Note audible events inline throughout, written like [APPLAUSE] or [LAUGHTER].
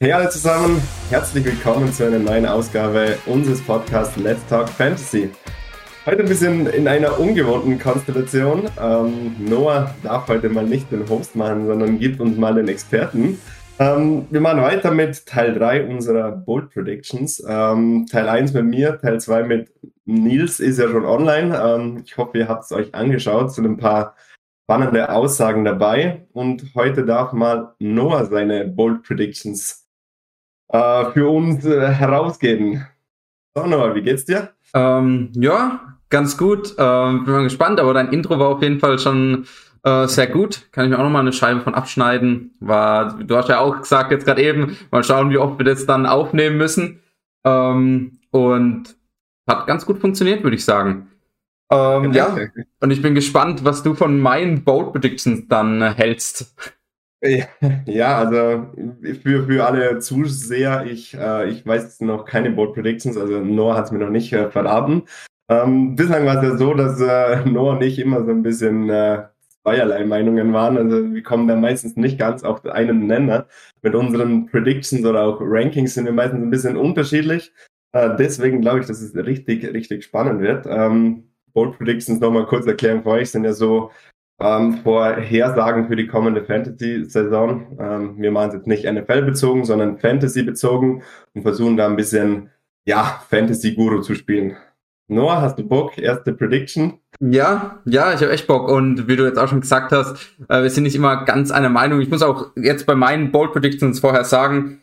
Hey alle zusammen, herzlich willkommen zu einer neuen Ausgabe unseres Podcasts Let's Talk Fantasy. Heute ein bisschen in einer ungewohnten Konstellation. Ähm, Noah darf heute mal nicht den Host machen, sondern gibt uns mal den Experten. Ähm, wir machen weiter mit Teil 3 unserer Bold Predictions. Ähm, Teil 1 mit mir, Teil 2 mit Nils ist ja schon online. Ähm, ich hoffe, ihr habt es euch angeschaut. Es sind ein paar spannende Aussagen dabei. Und heute darf mal Noah seine Bold Predictions äh, für uns äh, herausgeben. So, Noah, wie geht's dir? Ähm, ja, ganz gut. Ähm, bin mal gespannt, aber dein Intro war auf jeden Fall schon äh, sehr gut. Kann ich mir auch noch mal eine Scheibe von abschneiden. War, du hast ja auch gesagt jetzt gerade eben, mal schauen, wie oft wir das dann aufnehmen müssen. Ähm, und hat ganz gut funktioniert, würde ich sagen. Ähm, ja, und ich bin gespannt, was du von meinen Boat Predictions dann äh, hältst. Ja, also für, für alle Zuseher, ich, äh, ich weiß noch keine Board Predictions, also Noah hat es mir noch nicht äh, verraten. Ähm, bislang war es ja so, dass äh, Noah und ich immer so ein bisschen äh, zweierlei Meinungen waren. Also wir kommen da meistens nicht ganz auf einen Nenner. Mit unseren Predictions oder auch Rankings sind wir meistens ein bisschen unterschiedlich. Äh, deswegen glaube ich, dass es richtig, richtig spannend wird. Ähm, Bold Predictions nochmal kurz erklären für euch sind ja so ähm, Vorhersagen für die kommende Fantasy-Saison. Ähm, wir machen es jetzt nicht NFL-bezogen, sondern Fantasy-bezogen und versuchen da ein bisschen, ja, Fantasy-Guru zu spielen. Noah, hast du Bock? Erste Prediction? Ja, ja, ich habe echt Bock. Und wie du jetzt auch schon gesagt hast, äh, wir sind nicht immer ganz einer Meinung. Ich muss auch jetzt bei meinen Bold Predictions vorher sagen,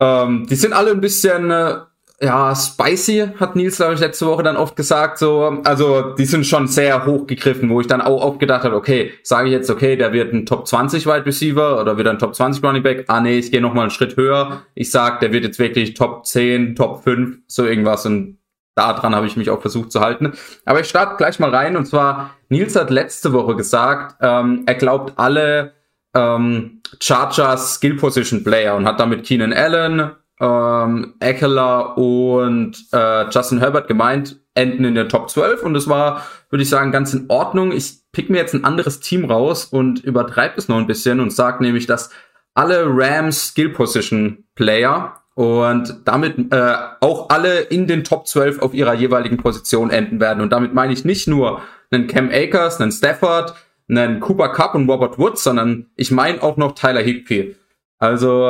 ähm, die sind alle ein bisschen äh, ja, spicy, hat Nils, glaube ich, letzte Woche dann oft gesagt. So, also die sind schon sehr hoch gegriffen, wo ich dann auch oft gedacht habe, okay, sage ich jetzt, okay, der wird ein Top 20 Wide Receiver oder wird ein Top 20 Running Back. Ah nee, ich gehe noch mal einen Schritt höher. Ich sag, der wird jetzt wirklich Top 10, Top 5, so irgendwas. Und daran habe ich mich auch versucht zu halten. Aber ich starte gleich mal rein. Und zwar, Nils hat letzte Woche gesagt, ähm, er glaubt alle ähm, Chargers Skill Position Player und hat damit Keenan Allen, ähm, Eckler und äh, Justin Herbert gemeint, enden in der Top 12 und es war, würde ich sagen, ganz in Ordnung. Ich pick mir jetzt ein anderes Team raus und übertreibe es noch ein bisschen und sage nämlich, dass alle Rams Skill Position Player und damit äh, auch alle in den Top 12 auf ihrer jeweiligen Position enden werden. Und damit meine ich nicht nur einen Cam Akers, einen Stafford, einen Cooper Cup und Robert Woods, sondern ich meine auch noch Tyler Higby. Also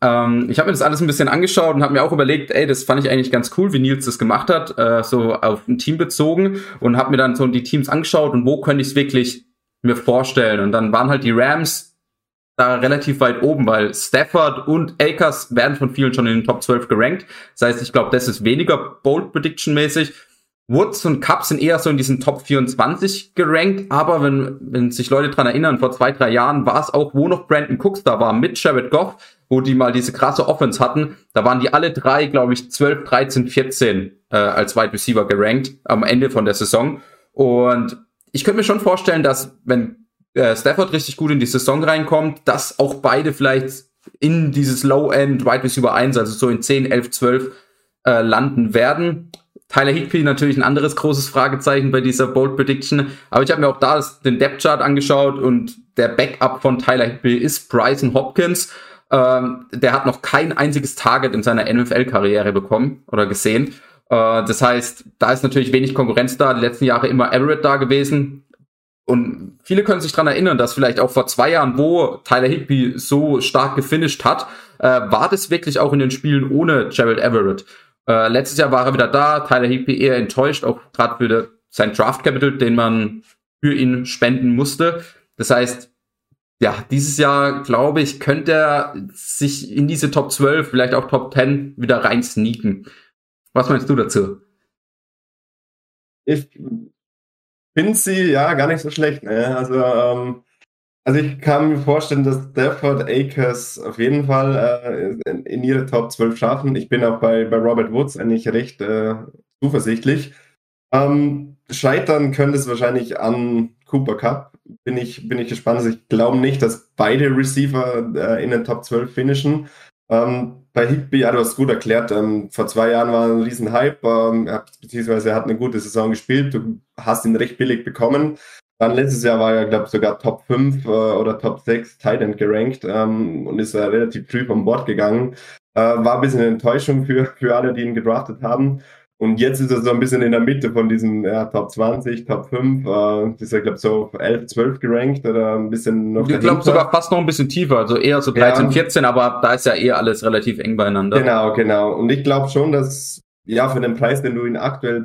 ähm, ich habe mir das alles ein bisschen angeschaut und habe mir auch überlegt, ey, das fand ich eigentlich ganz cool, wie Nils das gemacht hat, äh, so auf ein Team bezogen und habe mir dann so die Teams angeschaut und wo könnte ich es wirklich mir vorstellen. Und dann waren halt die Rams da relativ weit oben, weil Stafford und Akers werden von vielen schon in den Top 12 gerankt. Das heißt, ich glaube, das ist weniger Bold Prediction mäßig. Woods und Cup sind eher so in diesen Top 24 gerankt, aber wenn, wenn sich Leute dran erinnern, vor zwei, drei Jahren war es auch, wo noch Brandon Cooks da war, mit Jared Goff, wo die mal diese krasse Offense hatten, da waren die alle drei, glaube ich, 12, 13, 14 äh, als Wide Receiver gerankt am Ende von der Saison. Und ich könnte mir schon vorstellen, dass wenn äh, Stafford richtig gut in die Saison reinkommt, dass auch beide vielleicht in dieses Low-End Wide Receiver 1, also so in 10, 11, 12 äh, landen werden. Tyler Higby natürlich ein anderes großes Fragezeichen bei dieser Bold Prediction. Aber ich habe mir auch da den Depth Chart angeschaut und der Backup von Tyler Higby ist Bryson Hopkins. Ähm, der hat noch kein einziges Target in seiner NFL-Karriere bekommen oder gesehen. Äh, das heißt, da ist natürlich wenig Konkurrenz da. Die letzten Jahre immer Everett da gewesen. Und viele können sich dran erinnern, dass vielleicht auch vor zwei Jahren, wo Tyler Higby so stark gefinisht hat, äh, war das wirklich auch in den Spielen ohne Gerald Everett. Äh, letztes Jahr war er wieder da, Tyler Higby eher enttäuscht, auch gerade für sein Draft Capital, den man für ihn spenden musste. Das heißt, ja, dieses Jahr, glaube ich, könnte er sich in diese Top 12, vielleicht auch Top 10 wieder rein sneaken. Was meinst du dazu? Ich finde sie ja gar nicht so schlecht. Ne? Also ähm, also ich kann mir vorstellen, dass Stafford Akers auf jeden Fall äh, in, ihre Top 12 schaffen. Ich bin auch bei, bei Robert Woods eigentlich recht äh, zuversichtlich. Ähm, scheitern könnte es wahrscheinlich an Cooper Cup. Bin ich, bin ich gespannt. Also ich glaube nicht, dass beide Receiver äh, in den Top 12 finishen. Ähm, bei Higby, ja, du hast es gut erklärt. Ähm, vor zwei Jahren war ein riesen Hype, ähm, beziehungsweise er hat eine gute Saison gespielt. Du hast ihn recht billig bekommen. Dann letztes Jahr war er, glaube ich, sogar Top 5 äh, oder Top 6 Titan gerankt ähm, und ist äh, relativ früh vom Bord gegangen. Äh, war ein bisschen eine Enttäuschung für, für alle, die ihn gedraftet haben. Und jetzt ist er so ein bisschen in der Mitte von diesen ja, Top 20, Top 5. Äh, ist er, glaube ich, so 11, 12 gerankt oder ein bisschen noch. Ich glaube sogar fast noch ein bisschen tiefer, also eher so 13, ja. 14, aber da ist ja eher alles relativ eng beieinander. Genau, genau. Und ich glaube schon, dass ja für den Preis, den du ihn aktuell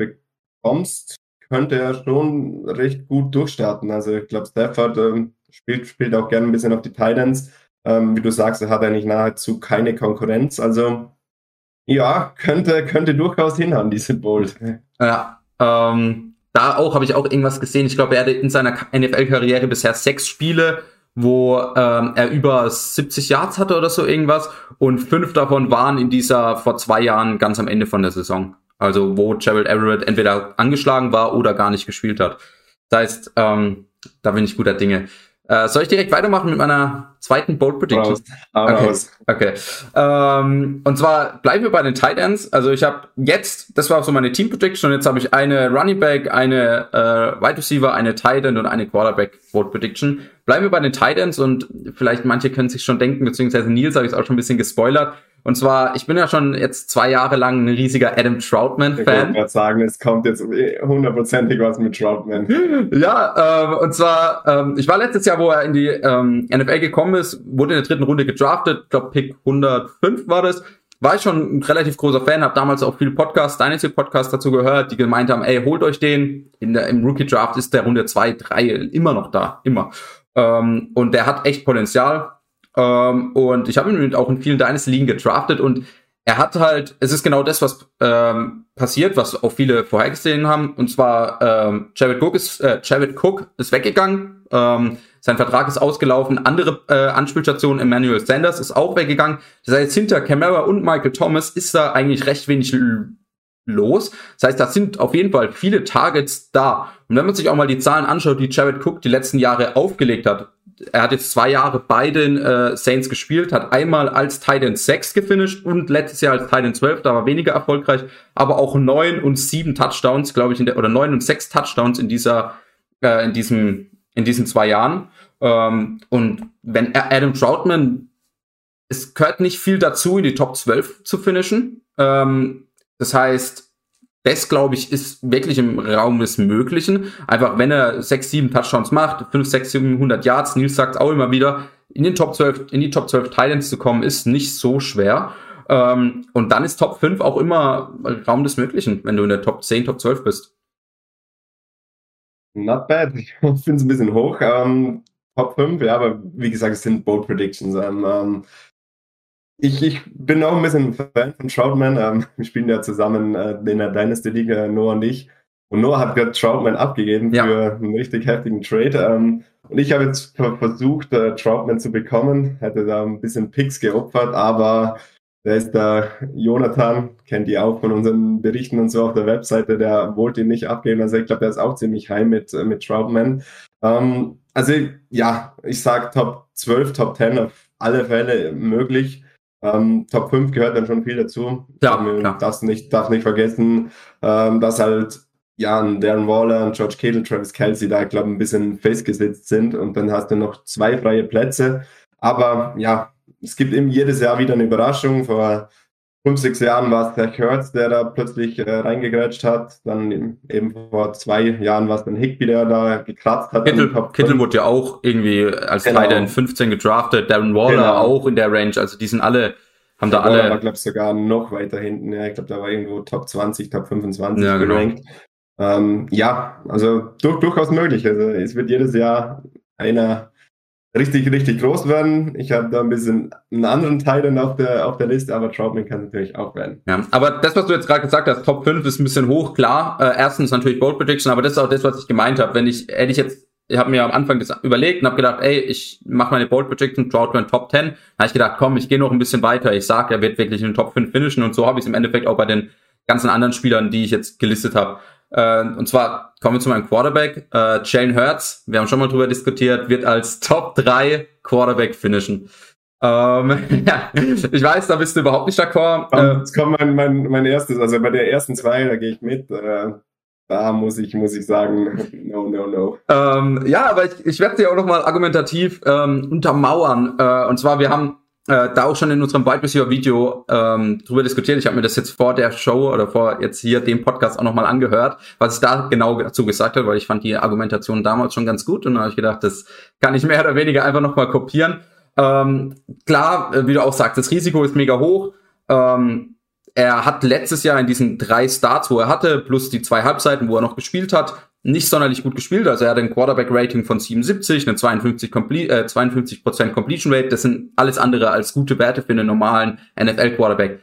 bekommst, könnte er schon recht gut durchstarten. Also ich glaube, Stafford ähm, spielt, spielt auch gerne ein bisschen auf die Titans. Ähm, wie du sagst, er hat eigentlich nahezu keine Konkurrenz. Also ja, könnte, könnte durchaus hinhauen, diese Bold. Ja, ähm, da auch habe ich auch irgendwas gesehen. Ich glaube, er hatte in seiner NFL-Karriere bisher sechs Spiele, wo ähm, er über 70 Yards hatte oder so irgendwas. Und fünf davon waren in dieser vor zwei Jahren ganz am Ende von der Saison. Also wo Gerald Everett entweder angeschlagen war oder gar nicht gespielt hat. Das heißt, ähm, da bin ich guter Dinge. Äh, soll ich direkt weitermachen mit meiner zweiten Bold Prediction? Okay. okay. Ähm, und zwar bleiben wir bei den Tight Ends. Also ich habe jetzt, das war so meine Team Prediction, und jetzt habe ich eine Running Back, eine äh, Wide Receiver, eine Tight End und eine Quarterback Bold Prediction. Bleiben wir bei den Tight Ends und vielleicht manche können sich schon denken, beziehungsweise Nils habe ich es auch schon ein bisschen gespoilert. Und zwar, ich bin ja schon jetzt zwei Jahre lang ein riesiger Adam Troutman-Fan. Ich wollte gerade sagen, es kommt jetzt hundertprozentig was mit Troutman. [LAUGHS] Ja, ähm, und zwar, ähm, ich war letztes Jahr, wo er in die ähm, NFL gekommen ist, wurde in der dritten Runde gedraftet, ich glaube Pick 105 war das. War ich schon ein relativ großer Fan, habe damals auch viele Podcasts, Dynasty Podcasts dazu gehört, die gemeint haben, ey, holt euch den. In der, Im Rookie Draft ist der Runde 2, 3 immer noch da, immer. Ähm, und der hat echt Potenzial ähm, und ich habe ihn auch in vielen Dynasty Ligen gedraftet und er hat halt, es ist genau das, was ähm, passiert, was auch viele vorhergesehen haben. Und zwar ähm, Jared Cook ist, äh, Jared Cook ist weggegangen. Ähm, sein Vertrag ist ausgelaufen. Andere äh, Anspielstationen, Emmanuel Sanders ist auch weggegangen. Das heißt, hinter Camara und Michael Thomas ist da eigentlich recht wenig los. Das heißt, da sind auf jeden Fall viele Targets da. Und wenn man sich auch mal die Zahlen anschaut, die Jared Cook die letzten Jahre aufgelegt hat, er hat jetzt zwei Jahre bei den äh, Saints gespielt, hat einmal als Titan 6 gefinisht und letztes Jahr als Titan 12, da war weniger erfolgreich, aber auch neun und sieben Touchdowns, glaube ich, in der, oder neun und sechs Touchdowns in dieser, äh, in diesem, in diesen zwei Jahren. Ähm, und wenn Adam Troutman, es gehört nicht viel dazu, in die Top 12 zu finishen. Ähm, das heißt, das, glaube ich, ist wirklich im Raum des Möglichen. Einfach, wenn er 6, 7 Touchdowns macht, 5, 6, 700 Yards, Nils sagt auch immer wieder, in den Top 12, in die Top 12 Titans zu kommen, ist nicht so schwer. Ähm, und dann ist Top 5 auch immer Raum des Möglichen, wenn du in der Top 10, Top 12 bist. Not bad. [LAUGHS] Ich finde es ein bisschen hoch. Ähm, Top 5, ja, aber wie gesagt, es sind Bold Predictions. Ähm, ich, ich bin auch ein bisschen Fan von Troutman. Ähm, wir spielen ja zusammen äh, in der Dynasty Liga, Noah und ich. Und Noah hat gerade Troutman abgegeben ja. für einen richtig heftigen Trade. Ähm, und ich habe jetzt versucht, äh, Troutman zu bekommen. Hätte da ein bisschen Picks geopfert, aber da ist der Jonathan, kennt ihr auch von unseren Berichten und so auf der Webseite, der wollte ihn nicht abgeben. Also ich glaube, der ist auch ziemlich heim mit, äh, mit Troutman. Ähm, also ja, ich sag Top 12, Top 10 auf alle Fälle möglich. Ähm, Top 5 gehört dann schon viel dazu. Ja, klar. Das nicht, darf nicht vergessen, ähm, dass halt ja, ein Darren Waller, ein George Kittle, Travis Kelsey da, glaube ich, ein bisschen festgesetzt sind und dann hast du noch zwei freie Plätze. Aber ja, es gibt eben jedes Jahr wieder eine Überraschung. Vor fünf, sechs Jahren war es der Kurtz, der da plötzlich äh, reingegrätscht hat. Dann eben vor zwei Jahren war es dann Higby, der da gekratzt hat. Kittel, Kittel wurde ja auch irgendwie als genau. Titan 15 gedraftet, Darren Waller genau. auch in der Range. Also die sind alle, haben da alle. war, glaube ich, sogar noch weiter hinten. Ja, ich glaube, da war irgendwo Top 20, Top 25 ja, genau. Ähm, ja, also durch, durchaus möglich. Also es wird jedes Jahr einer richtig, richtig groß werden. Ich habe da ein bisschen einen anderen Teil dann auf der, auf der Liste, aber Troutman kann natürlich auch werden. Ja, aber das, was du jetzt gerade gesagt hast, Top 5 ist ein bisschen hoch, klar. Äh, erstens natürlich Bold Prediction, aber das ist auch das, was ich gemeint habe. Wenn ich, hätte ich jetzt, ich habe mir am Anfang das überlegt und habe gedacht, ey, ich mache meine Bold Prediction, Troutman Top 10. Da habe ich gedacht, komm, ich gehe noch ein bisschen weiter. Ich sage, er wird wirklich in den Top 5 finishen und so habe ich es im Endeffekt auch bei den ganzen anderen Spielern, die ich jetzt gelistet habe. Äh, und zwar kommen wir zu meinem Quarterback. Äh, Jalen Hurts, wir haben schon mal drüber diskutiert, wird als Top 3 Quarterback finishen. Ähm, [LAUGHS] ja, ich weiß, da bist du überhaupt nicht d'accord. Äh, jetzt kommt mein, mein, mein erstes, also bei der ersten zwei, da gehe ich mit. Äh, da muss ich, muss ich sagen, [LAUGHS] no, no, no. Ähm, ja, aber ich, ich werde dir auch nochmal argumentativ ähm, untermauern. Äh, und zwar, wir haben äh, da auch schon in unserem Wide Receiver Video ähm, drüber diskutiert. Ich habe mir das jetzt vor der Show oder vor jetzt hier dem Podcast auch nochmal angehört, was ich da genau dazu gesagt habe, weil ich fand die Argumentation damals schon ganz gut und dann habe ich gedacht, das kann ich mehr oder weniger einfach nochmal kopieren. Ähm, klar, äh, wie du auch sagst, das Risiko ist mega hoch. Ähm, er hat letztes Jahr in diesen drei Starts, wo er hatte, plus die zwei Halbzeiten, wo er noch gespielt hat, nicht sonderlich gut gespielt. Also er hat ein Quarterback-Rating von 77, eine 52, Comple äh, 52 Completion Rate. Das sind alles andere als gute Werte für einen normalen NFL-Quarterback.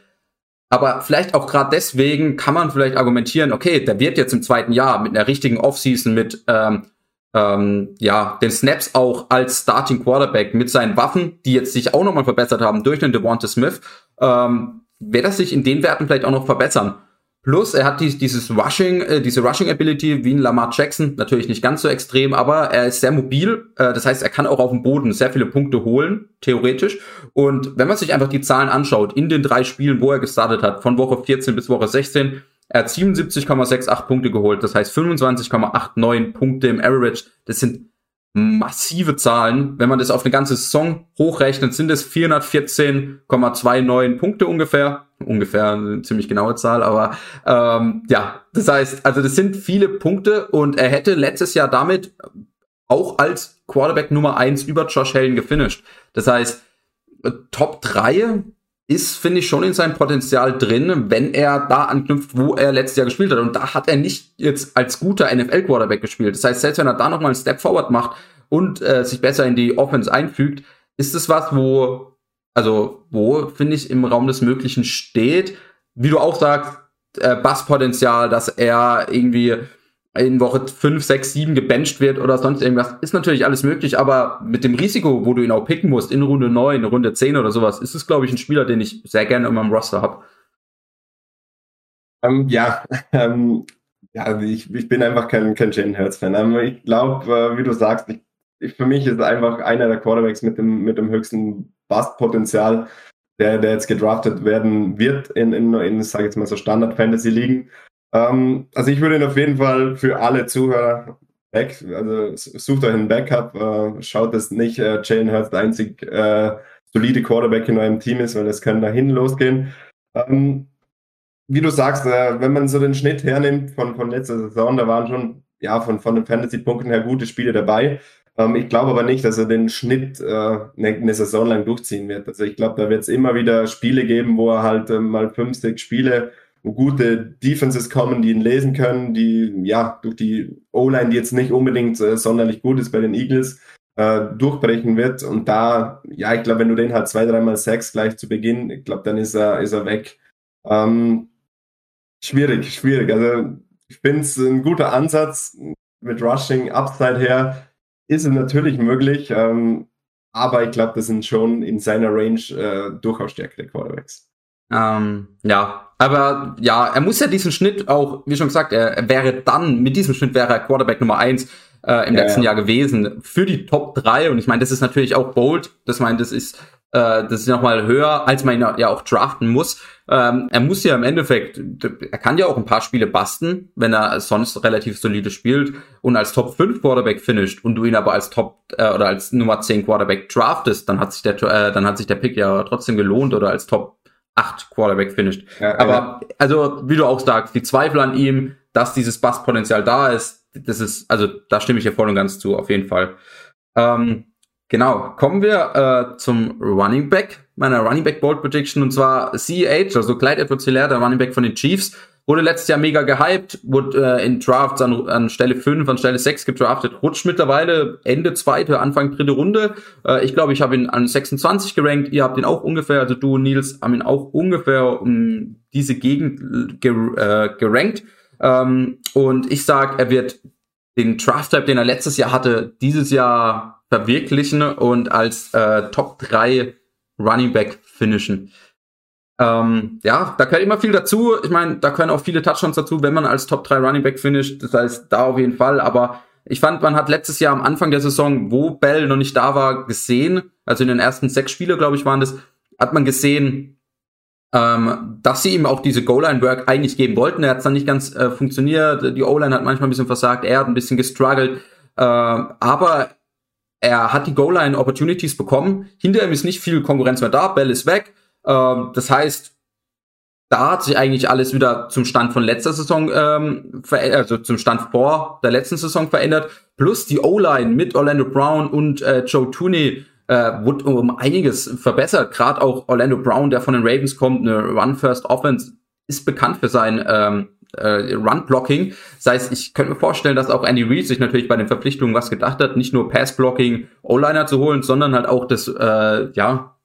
Aber vielleicht auch gerade deswegen kann man vielleicht argumentieren, okay, der wird jetzt im zweiten Jahr mit einer richtigen Offseason, mit ähm, ähm, ja, den Snaps auch als Starting Quarterback mit seinen Waffen, die jetzt sich auch nochmal verbessert haben durch den Devonta Smith, ähm, wird das sich in den Werten vielleicht auch noch verbessern. Plus, er hat die, dieses Rushing, äh, diese Rushing Ability wie ein Lamar Jackson, natürlich nicht ganz so extrem, aber er ist sehr mobil. Äh, das heißt, er kann auch auf dem Boden sehr viele Punkte holen, theoretisch. Und wenn man sich einfach die Zahlen anschaut, in den drei Spielen, wo er gestartet hat, von Woche 14 bis Woche 16, er hat 77,68 Punkte geholt, das heißt 25,89 Punkte im Average. Das sind massive Zahlen. Wenn man das auf eine ganze Saison hochrechnet, sind es 414,29 Punkte ungefähr. Ungefähr eine ziemlich genaue Zahl, aber ähm, ja, das heißt, also das sind viele Punkte und er hätte letztes Jahr damit auch als Quarterback Nummer eins über Josh Allen gefinisht. Das heißt, Top 3 ist, finde ich, schon in seinem Potenzial drin, wenn er da anknüpft, wo er letztes Jahr gespielt hat. Und da hat er nicht jetzt als guter NFL-Quarterback gespielt. Das heißt, selbst wenn er da nochmal einen Step Forward macht und äh, sich besser in die Offense einfügt, ist es was, wo, also, wo, finde ich, im Raum des Möglichen steht. Wie du auch sagst, äh, Basspotenzial, dass er irgendwie in Woche 5, 6, 7 gebencht wird oder sonst irgendwas, ist natürlich alles möglich, aber mit dem Risiko, wo du ihn auch picken musst, in Runde 9, Runde 10 oder sowas, ist es, glaube ich, ein Spieler, den ich sehr gerne in meinem Roster habe. Ähm, ja, [LAUGHS] ähm, ja ich, ich bin einfach kein, kein Jalen Hurts-Fan. Ähm, ich glaube, äh, wie du sagst, ich, ich, für mich ist einfach einer der Quarterbacks mit dem, mit dem höchsten Bust-Potenzial, der, der jetzt gedraftet werden wird in, in, in sage ich jetzt mal so Standard-Fantasy-Ligen. Ähm, also ich würde ihn auf jeden Fall für alle Zuhörer back, also sucht euch einen Backup, äh, schaut, dass nicht äh, Jalen Hurts der einzig äh, solide Quarterback in eurem Team ist, weil das kann dahin losgehen. Ähm, wie du sagst, äh, wenn man so den Schnitt hernimmt von, von letzter Saison, da waren schon ja von, von den Fantasy-Punkten her gute Spiele dabei. Ähm, ich glaube aber nicht, dass er den Schnitt äh, eine, eine Saison lang durchziehen wird. Also ich glaube, da wird es immer wieder Spiele geben, wo er halt äh, mal fünf, sechs Spiele wo gute Defenses kommen, die ihn lesen können, die ja durch die O-Line, die jetzt nicht unbedingt äh, sonderlich gut ist bei den Eagles, äh, durchbrechen wird. Und da, ja, ich glaube, wenn du den halt zwei, dreimal Sex gleich zu Beginn, ich glaube, dann ist er, ist er weg. Ähm, schwierig, schwierig. Also ich finde es ein guter Ansatz mit Rushing Upside her. Ist es natürlich möglich, ähm, aber ich glaube, das sind schon in seiner Range äh, durchaus stärkere Quarterbacks. Ähm, ja, aber ja, er muss ja diesen Schnitt auch, wie schon gesagt, er, er wäre dann, mit diesem Schnitt wäre er Quarterback Nummer eins äh, im ja, letzten ja. Jahr gewesen für die Top 3 und ich meine, das ist natürlich auch bold, das meine, das ist das ist nochmal höher, als man ihn ja auch draften muss. Ähm, er muss ja im Endeffekt, er kann ja auch ein paar Spiele basten, wenn er sonst relativ solide spielt und als Top 5 Quarterback finisht und du ihn aber als Top äh, oder als Nummer 10 Quarterback draftest, dann hat sich der äh, dann hat sich der Pick ja trotzdem gelohnt oder als Top acht Quarterback finished. Ja, Aber ja. also, wie du auch sagst, die Zweifel an ihm, dass dieses Basspotenzial da ist, das ist, also da stimme ich dir voll und ganz zu, auf jeden Fall. Ähm, genau, kommen wir äh, zum Running Back, meiner Running Back Bold Prediction, und zwar CEH, also Clyde Edwards Hilaire, der Running Back von den Chiefs. Wurde letztes Jahr mega gehypt, wurde äh, in Drafts an, an Stelle 5, an Stelle 6 gedraftet, rutscht mittlerweile Ende zweite, Anfang dritte Runde. Äh, ich glaube, ich habe ihn an 26 gerankt, ihr habt ihn auch ungefähr, also du und Nils haben ihn auch ungefähr um diese Gegend ger äh, gerankt. Ähm, und ich sag, er wird den Draft-Type, den er letztes Jahr hatte, dieses Jahr verwirklichen und als äh, Top 3 Running Back finishen. Ähm, ja, da gehört immer viel dazu. Ich meine, da können auch viele Touchdowns dazu, wenn man als Top 3 Running Back finisht. Das heißt, da auf jeden Fall. Aber ich fand, man hat letztes Jahr am Anfang der Saison, wo Bell noch nicht da war, gesehen, also in den ersten sechs Spiele, glaube ich, waren das, hat man gesehen, ähm, dass sie ihm auch diese Goal-Line-Work eigentlich geben wollten. Er hat es dann nicht ganz äh, funktioniert. Die O-Line hat manchmal ein bisschen versagt. Er hat ein bisschen gestruggelt. Äh, aber er hat die Goal-Line-Opportunities bekommen. Hinter ihm ist nicht viel Konkurrenz mehr da. Bell ist weg. Äh, das heißt, da hat sich eigentlich alles wieder zum Stand von letzter Saison ähm, also zum Stand vor der letzten Saison verändert. Plus die O-Line mit Orlando Brown und äh, Joe Tooney äh, wurde um einiges verbessert. Gerade auch Orlando Brown, der von den Ravens kommt, eine Run-First-Offense, ist bekannt für sein ähm, äh, Run-Blocking. Das heißt, ich könnte mir vorstellen, dass auch Andy Reid sich natürlich bei den Verpflichtungen was gedacht hat, nicht nur Pass-Blocking O-Liner zu holen, sondern halt auch das, äh, ja,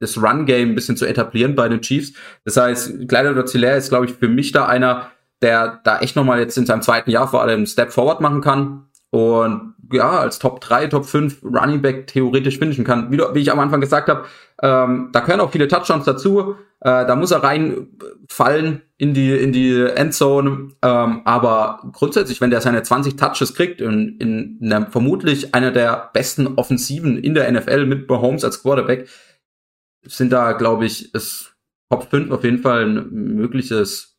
das Run-Game ein bisschen zu etablieren bei den Chiefs. Das heißt, Kleider Dozilär ist, glaube ich, für mich da einer, der da echt nochmal jetzt in seinem zweiten Jahr vor allem Step Forward machen kann und ja, als Top 3, Top 5 Running Back theoretisch finishen kann. Wie, wie ich am Anfang gesagt habe, ähm, da können auch viele Touchdowns dazu. Äh, da muss er reinfallen in die, in die Endzone. Ähm, aber grundsätzlich, wenn der seine 20 Touches kriegt in, in, in vermutlich einer der besten Offensiven in der NFL mit Mahomes als Quarterback, sind da, glaube ich, ist Top 5 auf jeden Fall ein mögliches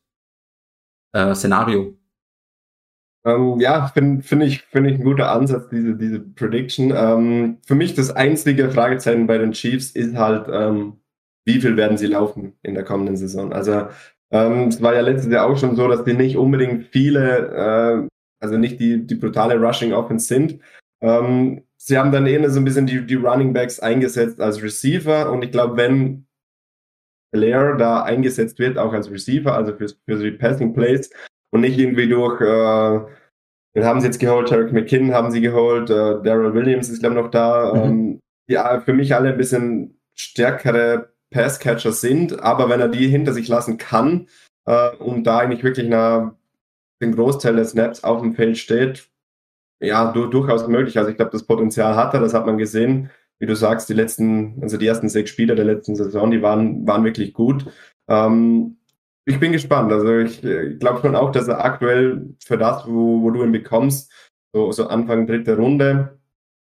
äh, Szenario. Ähm, ja, finde find ich, find ich ein guter Ansatz, diese, diese Prediction. Ähm, für mich das einzige Fragezeichen bei den Chiefs ist halt, ähm, wie viel werden sie laufen in der kommenden Saison? Also ähm, es war ja letztes Jahr auch schon so, dass die nicht unbedingt viele, äh, also nicht die, die brutale Rushing Offense sind. Ähm, sie haben dann eher so ein bisschen die, die Running Backs eingesetzt als Receiver und ich glaube, wenn Blair da eingesetzt wird, auch als Receiver, also für, für die Passing Plays und nicht irgendwie durch, äh, den haben sie jetzt geholt, Tarek McKinn haben sie geholt, äh, Daryl Williams ist glaube ich noch da, mhm. ähm, die für mich alle ein bisschen stärkere Passcatcher sind, aber wenn er die hinter sich lassen kann äh, und da eigentlich wirklich nach den Großteil der Snaps auf dem Feld steht, ja, du, durchaus möglich. Also ich glaube, das Potenzial hat er, das hat man gesehen. Wie du sagst, die letzten, also die ersten sechs Spiele der letzten Saison, die waren, waren wirklich gut. Ähm, ich bin gespannt. Also ich, ich glaube schon auch, dass er aktuell für das, wo, wo du ihn bekommst, so, so Anfang dritte Runde,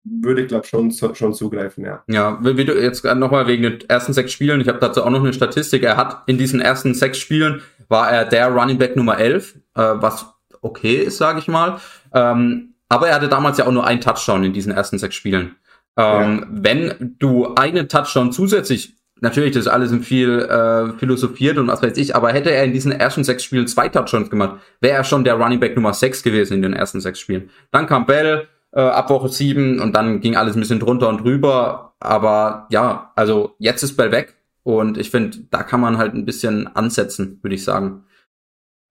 würde ich glaube schon schon zugreifen, ja. Ja, wie du jetzt nochmal wegen den ersten sechs Spielen, ich habe dazu auch noch eine Statistik, er hat in diesen ersten sechs Spielen war er der Running Back Nummer 11, äh, was okay ist, sage ich mal. Ähm, aber er hatte damals ja auch nur einen Touchdown in diesen ersten sechs Spielen. Ähm, ja. Wenn du einen Touchdown zusätzlich, natürlich, das ist alles viel äh, philosophiert und was weiß ich, aber hätte er in diesen ersten sechs Spielen zwei Touchdowns gemacht, wäre er schon der Running Back Nummer sechs gewesen in den ersten sechs Spielen. Dann kam Bell äh, ab Woche sieben und dann ging alles ein bisschen drunter und drüber. Aber ja, also jetzt ist Bell weg und ich finde, da kann man halt ein bisschen ansetzen, würde ich sagen.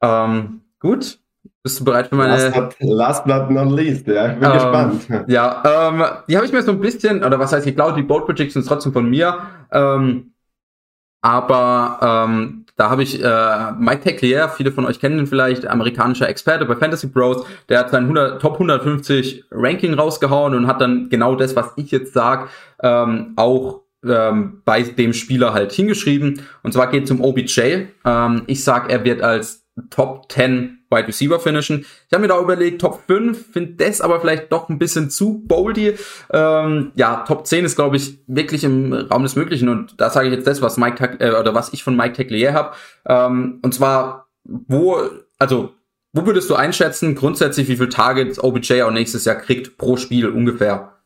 Ähm, gut, bist du bereit für meine. Last but, last but not least, ja. Ich bin ähm, gespannt. Ja, ähm, die habe ich mir so ein bisschen, oder was heißt, ich glaube, die Bold Predictions trotzdem von mir. Ähm, aber ähm, da habe ich äh, Mike Teclier, viele von euch kennen ihn vielleicht, amerikanischer Experte bei Fantasy Bros, der hat sein 100, Top 150 Ranking rausgehauen und hat dann genau das, was ich jetzt sag, ähm, auch ähm, bei dem Spieler halt hingeschrieben. Und zwar geht es um OBJ. Ähm, ich sag, er wird als Top 10 Wide Receiver finishen. Ich habe mir da überlegt, Top 5, finde das aber vielleicht doch ein bisschen zu boldy. Ähm, ja, Top 10 ist, glaube ich, wirklich im Raum des Möglichen. Und da sage ich jetzt das, was Mike äh, oder was ich von Mike Teclier habe. Ähm, und zwar, wo, also, wo würdest du einschätzen, grundsätzlich, wie viel Targets OBJ auch nächstes Jahr kriegt pro Spiel ungefähr?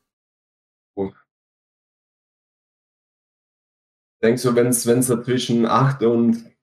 Denkst du, wenn es zwischen 8 und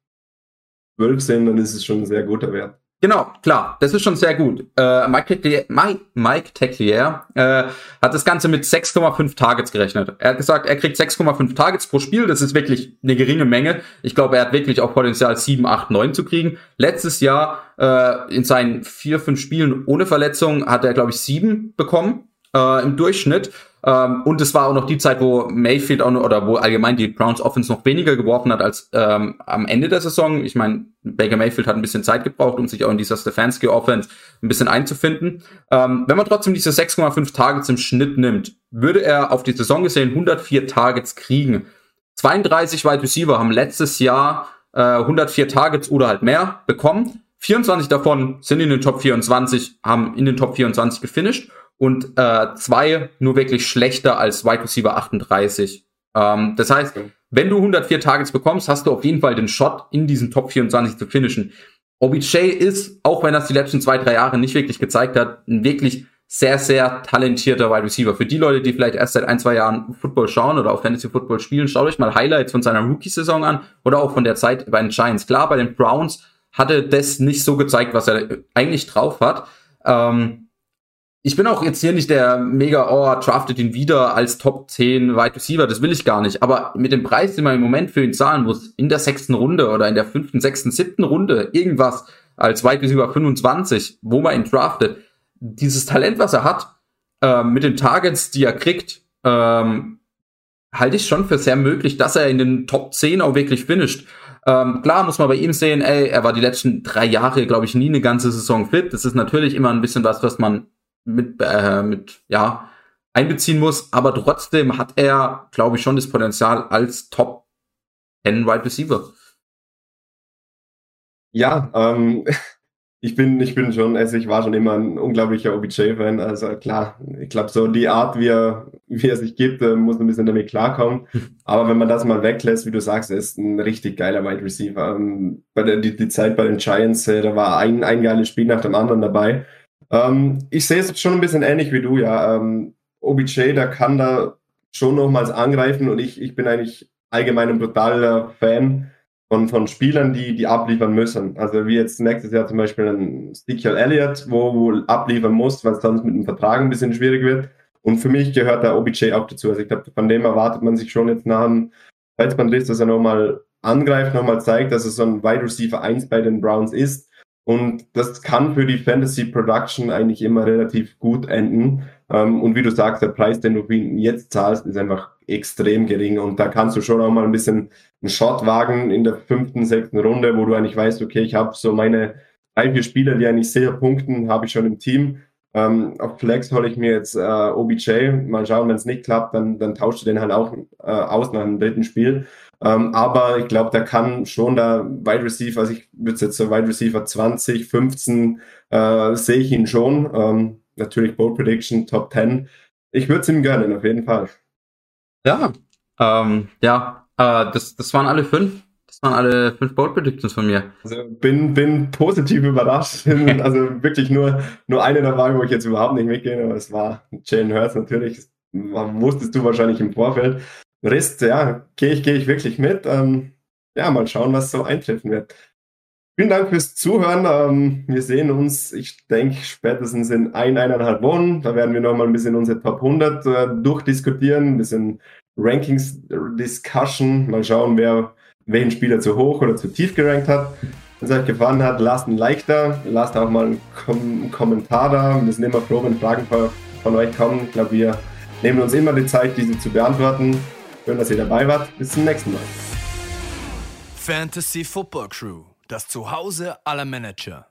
12 sind, dann ist es schon ein sehr guter Wert. Genau, klar, das ist schon sehr gut. Äh, Mike, Teclier, Mike, Mike Teclier äh, hat das Ganze mit 6,5 Targets gerechnet. Er hat gesagt, er kriegt 6,5 Targets pro Spiel. Das ist wirklich eine geringe Menge. Ich glaube, er hat wirklich auch Potenzial, 7, 8, 9 zu kriegen. Letztes Jahr äh, in seinen vier, fünf Spielen ohne Verletzung hat er, glaube ich, 7 bekommen äh, im Durchschnitt. Ähm, und es war auch noch die Zeit, wo Mayfield auch noch, oder wo allgemein die Browns Offense noch weniger geworfen hat als ähm, am Ende der Saison. Ich meine, Baker Mayfield hat ein bisschen Zeit gebraucht, um sich auch in dieser Stefanski Offense ein bisschen einzufinden. Ähm, wenn man trotzdem diese 6,5 Targets im Schnitt nimmt, würde er auf die Saison gesehen 104 Targets kriegen. 32 Wide Receiver haben letztes Jahr äh, 104 Targets oder halt mehr bekommen. 24 davon sind in den Top 24, haben in den Top 24 gefinished und äh, zwei nur wirklich schlechter als Wide Receiver 38. Ähm, das heißt, wenn du 104 Targets bekommst, hast du auf jeden Fall den Shot, in diesen Top 24 zu finishen. OBJ ist, auch wenn das die letzten zwei, drei Jahre nicht wirklich gezeigt hat, ein wirklich sehr, sehr talentierter Wide Receiver. Für die Leute, die vielleicht erst seit ein, zwei Jahren Football schauen oder auch Fantasy Football spielen, schaut euch mal Highlights von seiner Rookie-Saison an oder auch von der Zeit bei den Giants. Klar, bei den Browns hatte das nicht so gezeigt, was er eigentlich drauf hat. Ähm, ich bin auch jetzt hier nicht der mega, oh, draftet ihn wieder als Top 10 Wide Receiver, das will ich gar nicht. Aber mit dem Preis, den man im Moment für ihn zahlen muss, in der sechsten Runde oder in der fünften, sechsten, siebten Runde, irgendwas als Wide Receiver 25, wo man ihn draftet, dieses Talent, was er hat, äh, mit den Targets, die er kriegt, ähm, halte ich schon für sehr möglich, dass er in den Top 10 auch wirklich finisht. Ähm, klar muss man bei ihm sehen, ey, er war die letzten drei Jahre, glaube ich, nie eine ganze Saison fit. Das ist natürlich immer ein bisschen was, was man mit, äh, mit ja, einbeziehen muss, aber trotzdem hat er, glaube ich, schon das Potenzial als Top 10 Wide Receiver. Ja, ähm, [LAUGHS] ich bin, ich bin schon, also ich war schon immer ein unglaublicher OBJ-Fan. Also klar, ich glaube, so die Art, wie er, wie er sich gibt, äh, muss ein bisschen damit klarkommen. [LAUGHS] Aber wenn man das mal weglässt, wie du sagst, er ist ein richtig geiler Wide Receiver. Ähm, bei der, die, die Zeit bei den Giants, äh, da war ein, ein geiles Spiel nach dem anderen dabei. Ähm, ich sehe es schon ein bisschen ähnlich wie du, ja. Ähm, OBJ, der kann da schon nochmals angreifen und ich, ich bin eigentlich allgemein ein brutaler Fan von, von Spielern, die, die abliefern müssen. Also wie jetzt nächstes Jahr zum Beispiel ein Ezekiel Elliott, wo wohl abliefern muss, weil es sonst mit dem Vertrag ein bisschen schwierig wird. Und für mich gehört der OBJ auch dazu. Also ich glaube, von dem erwartet man sich schon jetzt nach dem Kreuzbandriss, dass er nochmal angreift, nochmal zeigt, dass er so ein Wide Receiver 1 bei den Browns ist und das kann für die Fantasy Production eigentlich immer relativ gut enden. Ähm, und wie du sagst, der Preis, den du jetzt zahlst, ist einfach extrem gering. Und da kannst du schon auch mal ein bisschen einen Shot wagen in der fünften, sechsten Runde, wo du eigentlich weißt, okay, ich habe so meine drei, vier Spieler, die eigentlich sehr punkten, habe ich schon im Team. Ähm, auf Flex hole ich mir jetzt äh, OBJ. Mal schauen, wenn es nicht klappt, dann, dann tauscht du den halt auch äh, aus nach einem dritten Spiel. Ähm, aber ich glaube, da kann schon der Wide Receiver, also ich würde jetzt so Wide Receiver 20, 15 äh, sehe ich ihn schon. Ähm, natürlich Bold Prediction, Top 10. Ich würde es ihm gönnen, auf jeden Fall. Ja, ähm, ja, äh, das, das waren alle fünf. Das waren alle fünf Bold Predictions von mir. Also bin, bin positiv überrascht. [LAUGHS] also wirklich nur, nur eine dabei, wo ich jetzt überhaupt nicht mitgehe, aber es war Jalen Hurts natürlich. Das wusstest du wahrscheinlich im Vorfeld. Rest, ja, gehe ich, gehe ich wirklich mit. Ähm, ja, mal schauen, was so eintreffen wird. Vielen Dank fürs Zuhören. Ähm, wir sehen uns, ich denke, spätestens in ein, eineinhalb Wochen. Da werden wir nochmal ein bisschen unsere Top 100 äh, durchdiskutieren, ein bisschen Rankings-Discussion. Mal schauen, wer welchen Spieler zu hoch oder zu tief gerankt hat. Wenn es euch gefallen hat, lasst ein Like da, lasst auch mal einen, Kom Kommentar da. Wir sind immer froh, wenn Fragen von, von euch kommen. Ich glaube, wir nehmen uns immer die Zeit, diese zu beantworten. Schön, dass ihr dabei wart. Bis zum nächsten Mal. Fantasy Football Crew, das Zuhause aller Manager.